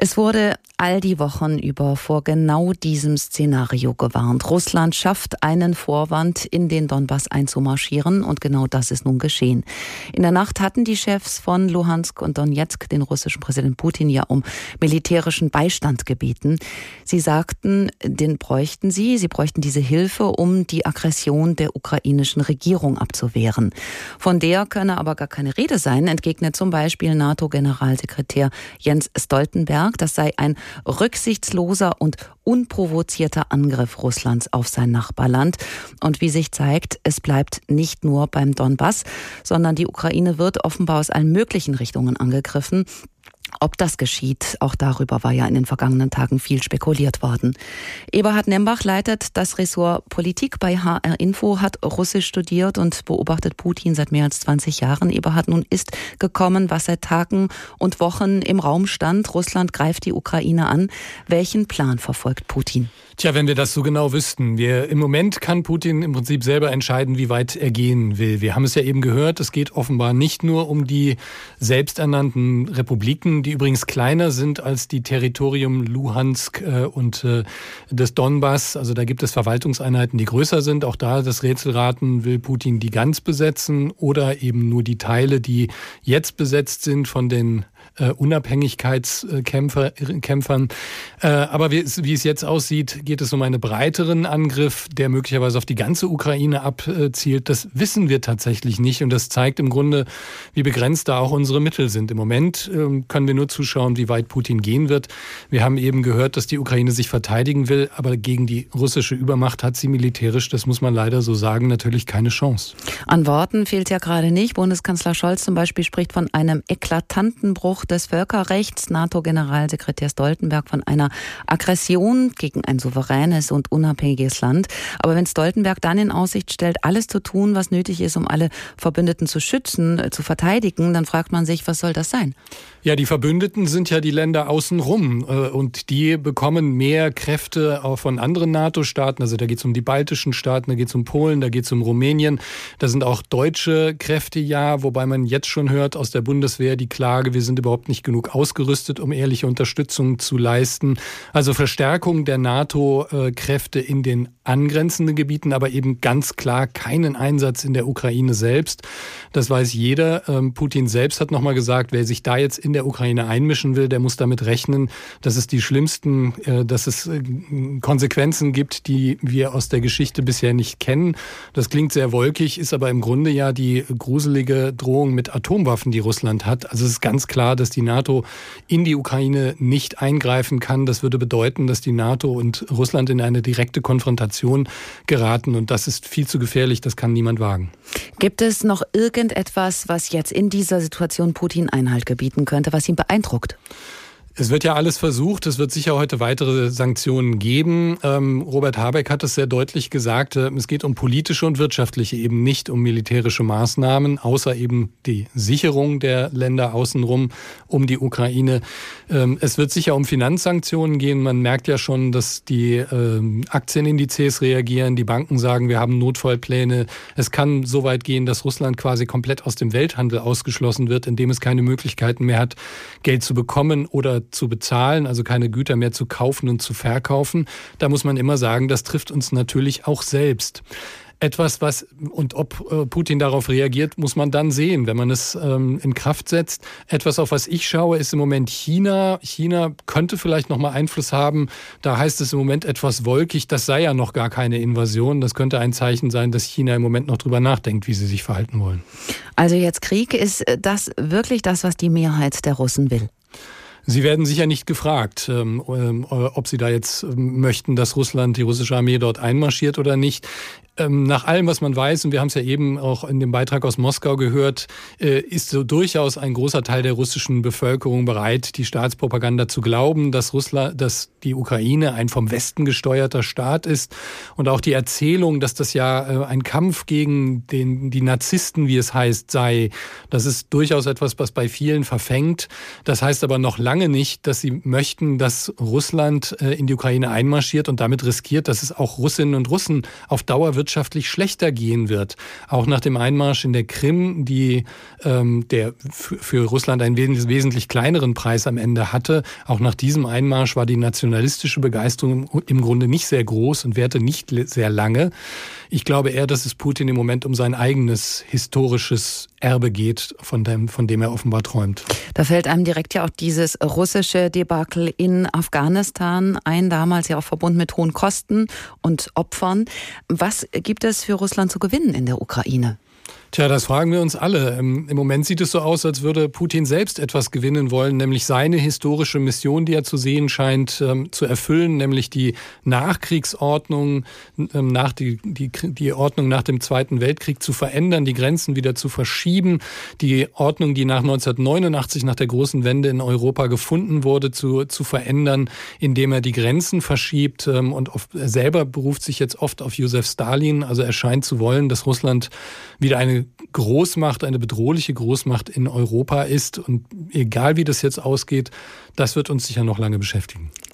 Es wurde all die Wochen über vor genau diesem Szenario gewarnt. Russland schafft einen Vorwand, in den Donbass einzumarschieren und genau das ist nun geschehen. In der Nacht hatten die Chefs von Luhansk und Donetsk den russischen Präsident Putin ja um militärischen Beistand gebeten. Sie sagten, den bräuchten sie, sie bräuchten diese Hilfe, um die Aggression der ukrainischen Regierung abzuwehren. Von der könne aber gar keine Rede sein, entgegnet zum Beispiel NATO-Generalsekretär Jens Stoltenberg. Das sei ein rücksichtsloser und unprovozierter Angriff Russlands auf sein Nachbarland. Und wie sich zeigt, es bleibt nicht nur beim Donbass, sondern die Ukraine wird offenbar aus allen möglichen Richtungen angegriffen. Ob das geschieht, auch darüber war ja in den vergangenen Tagen viel spekuliert worden. Eberhard Nembach leitet das Ressort Politik bei HR Info, hat Russisch studiert und beobachtet Putin seit mehr als 20 Jahren. Eberhard, nun ist gekommen, was seit Tagen und Wochen im Raum stand. Russland greift die Ukraine an. Welchen Plan verfolgt Putin? Tja, wenn wir das so genau wüssten. Wir, Im Moment kann Putin im Prinzip selber entscheiden, wie weit er gehen will. Wir haben es ja eben gehört, es geht offenbar nicht nur um die selbsternannten Republiken, die übrigens kleiner sind als die Territorium Luhansk äh, und äh, des Donbass. Also da gibt es Verwaltungseinheiten, die größer sind. Auch da das Rätselraten, will Putin die ganz besetzen oder eben nur die Teile, die jetzt besetzt sind von den äh, Unabhängigkeitskämpfern. Äh, aber wie es, wie es jetzt aussieht, geht es um einen breiteren Angriff, der möglicherweise auf die ganze Ukraine abzielt. Das wissen wir tatsächlich nicht und das zeigt im Grunde, wie begrenzt da auch unsere Mittel sind. Im Moment äh, können wir nur zuschauen, wie weit Putin gehen wird. Wir haben eben gehört, dass die Ukraine sich verteidigen will, aber gegen die russische Übermacht hat sie militärisch, das muss man leider so sagen, natürlich keine Chance. An Worten fehlt ja gerade nicht. Bundeskanzler Scholz zum Beispiel spricht von einem eklatanten Bruch des Völkerrechts, NATO-Generalsekretär Stoltenberg von einer Aggression gegen ein souveränes und unabhängiges Land. Aber wenn Stoltenberg dann in Aussicht stellt, alles zu tun, was nötig ist, um alle Verbündeten zu schützen, äh, zu verteidigen, dann fragt man sich, was soll das sein? Ja, die Verbündeten sind ja die Länder außenrum äh, und die bekommen mehr Kräfte auch von anderen NATO-Staaten. Also da geht es um die baltischen Staaten, da geht es um Polen, da geht es um Rumänien. Da sind auch deutsche Kräfte ja, wobei man jetzt schon hört aus der Bundeswehr die Klage, wir sind überhaupt nicht genug ausgerüstet, um ehrliche Unterstützung zu leisten. Also Verstärkung der NATO-Kräfte in den angrenzenden Gebieten, aber eben ganz klar keinen Einsatz in der Ukraine selbst. Das weiß jeder. Ähm, Putin selbst hat nochmal gesagt, wer sich da jetzt in der Ukraine einmischen will, der muss damit rechnen, dass es die schlimmsten, äh, dass es äh, Konsequenzen gibt, die wir aus der Geschichte bisher nicht kennen. Das klingt sehr wolkig, ist aber im Grunde ja die gruselige Drohung mit Atomwaffen, die Russland hat. Also es ist ganz klar, dass die NATO in die Ukraine nicht eingreifen kann. Das würde bedeuten, dass die NATO und Russland in eine direkte Konfrontation geraten. Und das ist viel zu gefährlich. Das kann niemand wagen. Gibt es noch irgendetwas, was jetzt in dieser Situation Putin Einhalt gebieten könnte, was ihn beeindruckt? Es wird ja alles versucht. Es wird sicher heute weitere Sanktionen geben. Ähm, Robert Habeck hat es sehr deutlich gesagt. Äh, es geht um politische und wirtschaftliche, eben nicht um militärische Maßnahmen, außer eben die Sicherung der Länder außenrum um die Ukraine. Ähm, es wird sicher um Finanzsanktionen gehen. Man merkt ja schon, dass die ähm, Aktienindizes reagieren. Die Banken sagen, wir haben Notfallpläne. Es kann so weit gehen, dass Russland quasi komplett aus dem Welthandel ausgeschlossen wird, indem es keine Möglichkeiten mehr hat, Geld zu bekommen oder zu bezahlen, also keine Güter mehr zu kaufen und zu verkaufen. Da muss man immer sagen, das trifft uns natürlich auch selbst etwas, was und ob äh, Putin darauf reagiert, muss man dann sehen, wenn man es ähm, in Kraft setzt. Etwas, auf was ich schaue, ist im Moment China. China könnte vielleicht noch mal Einfluss haben. Da heißt es im Moment etwas wolkig. Das sei ja noch gar keine Invasion. Das könnte ein Zeichen sein, dass China im Moment noch drüber nachdenkt, wie sie sich verhalten wollen. Also jetzt Krieg ist das wirklich das, was die Mehrheit der Russen will? Sie werden sicher nicht gefragt, ähm, ähm, ob Sie da jetzt ähm, möchten, dass Russland, die russische Armee dort einmarschiert oder nicht. Ähm, nach allem, was man weiß, und wir haben es ja eben auch in dem Beitrag aus Moskau gehört, äh, ist so durchaus ein großer Teil der russischen Bevölkerung bereit, die Staatspropaganda zu glauben, dass Russland, dass die Ukraine ein vom Westen gesteuerter Staat ist und auch die Erzählung, dass das ja äh, ein Kampf gegen den, die Narzissten, wie es heißt, sei. Das ist durchaus etwas, was bei vielen verfängt. Das heißt aber noch lange nicht, dass sie möchten, dass Russland äh, in die Ukraine einmarschiert und damit riskiert, dass es auch Russinnen und Russen auf Dauer wird wirtschaftlich schlechter gehen wird. Auch nach dem Einmarsch in der Krim, die ähm, der für Russland einen wesentlich kleineren Preis am Ende hatte. Auch nach diesem Einmarsch war die nationalistische Begeisterung im Grunde nicht sehr groß und währte nicht sehr lange. Ich glaube eher, dass es Putin im Moment um sein eigenes historisches Erbe geht, von dem, von dem er offenbar träumt. Da fällt einem direkt ja auch dieses russische Debakel in Afghanistan ein, damals ja auch verbunden mit hohen Kosten und Opfern. Was gibt es für Russland zu gewinnen in der Ukraine? Tja, das fragen wir uns alle. Ähm, Im Moment sieht es so aus, als würde Putin selbst etwas gewinnen wollen, nämlich seine historische Mission, die er zu sehen scheint, ähm, zu erfüllen, nämlich die Nachkriegsordnung, ähm, nach die, die, die Ordnung nach dem Zweiten Weltkrieg zu verändern, die Grenzen wieder zu verschieben, die Ordnung, die nach 1989, nach der großen Wende in Europa gefunden wurde, zu, zu verändern, indem er die Grenzen verschiebt und er selber beruft sich jetzt oft auf Josef Stalin. Also er scheint zu wollen, dass Russland wieder Großmacht, eine bedrohliche Großmacht in Europa ist. Und egal wie das jetzt ausgeht, das wird uns sicher noch lange beschäftigen.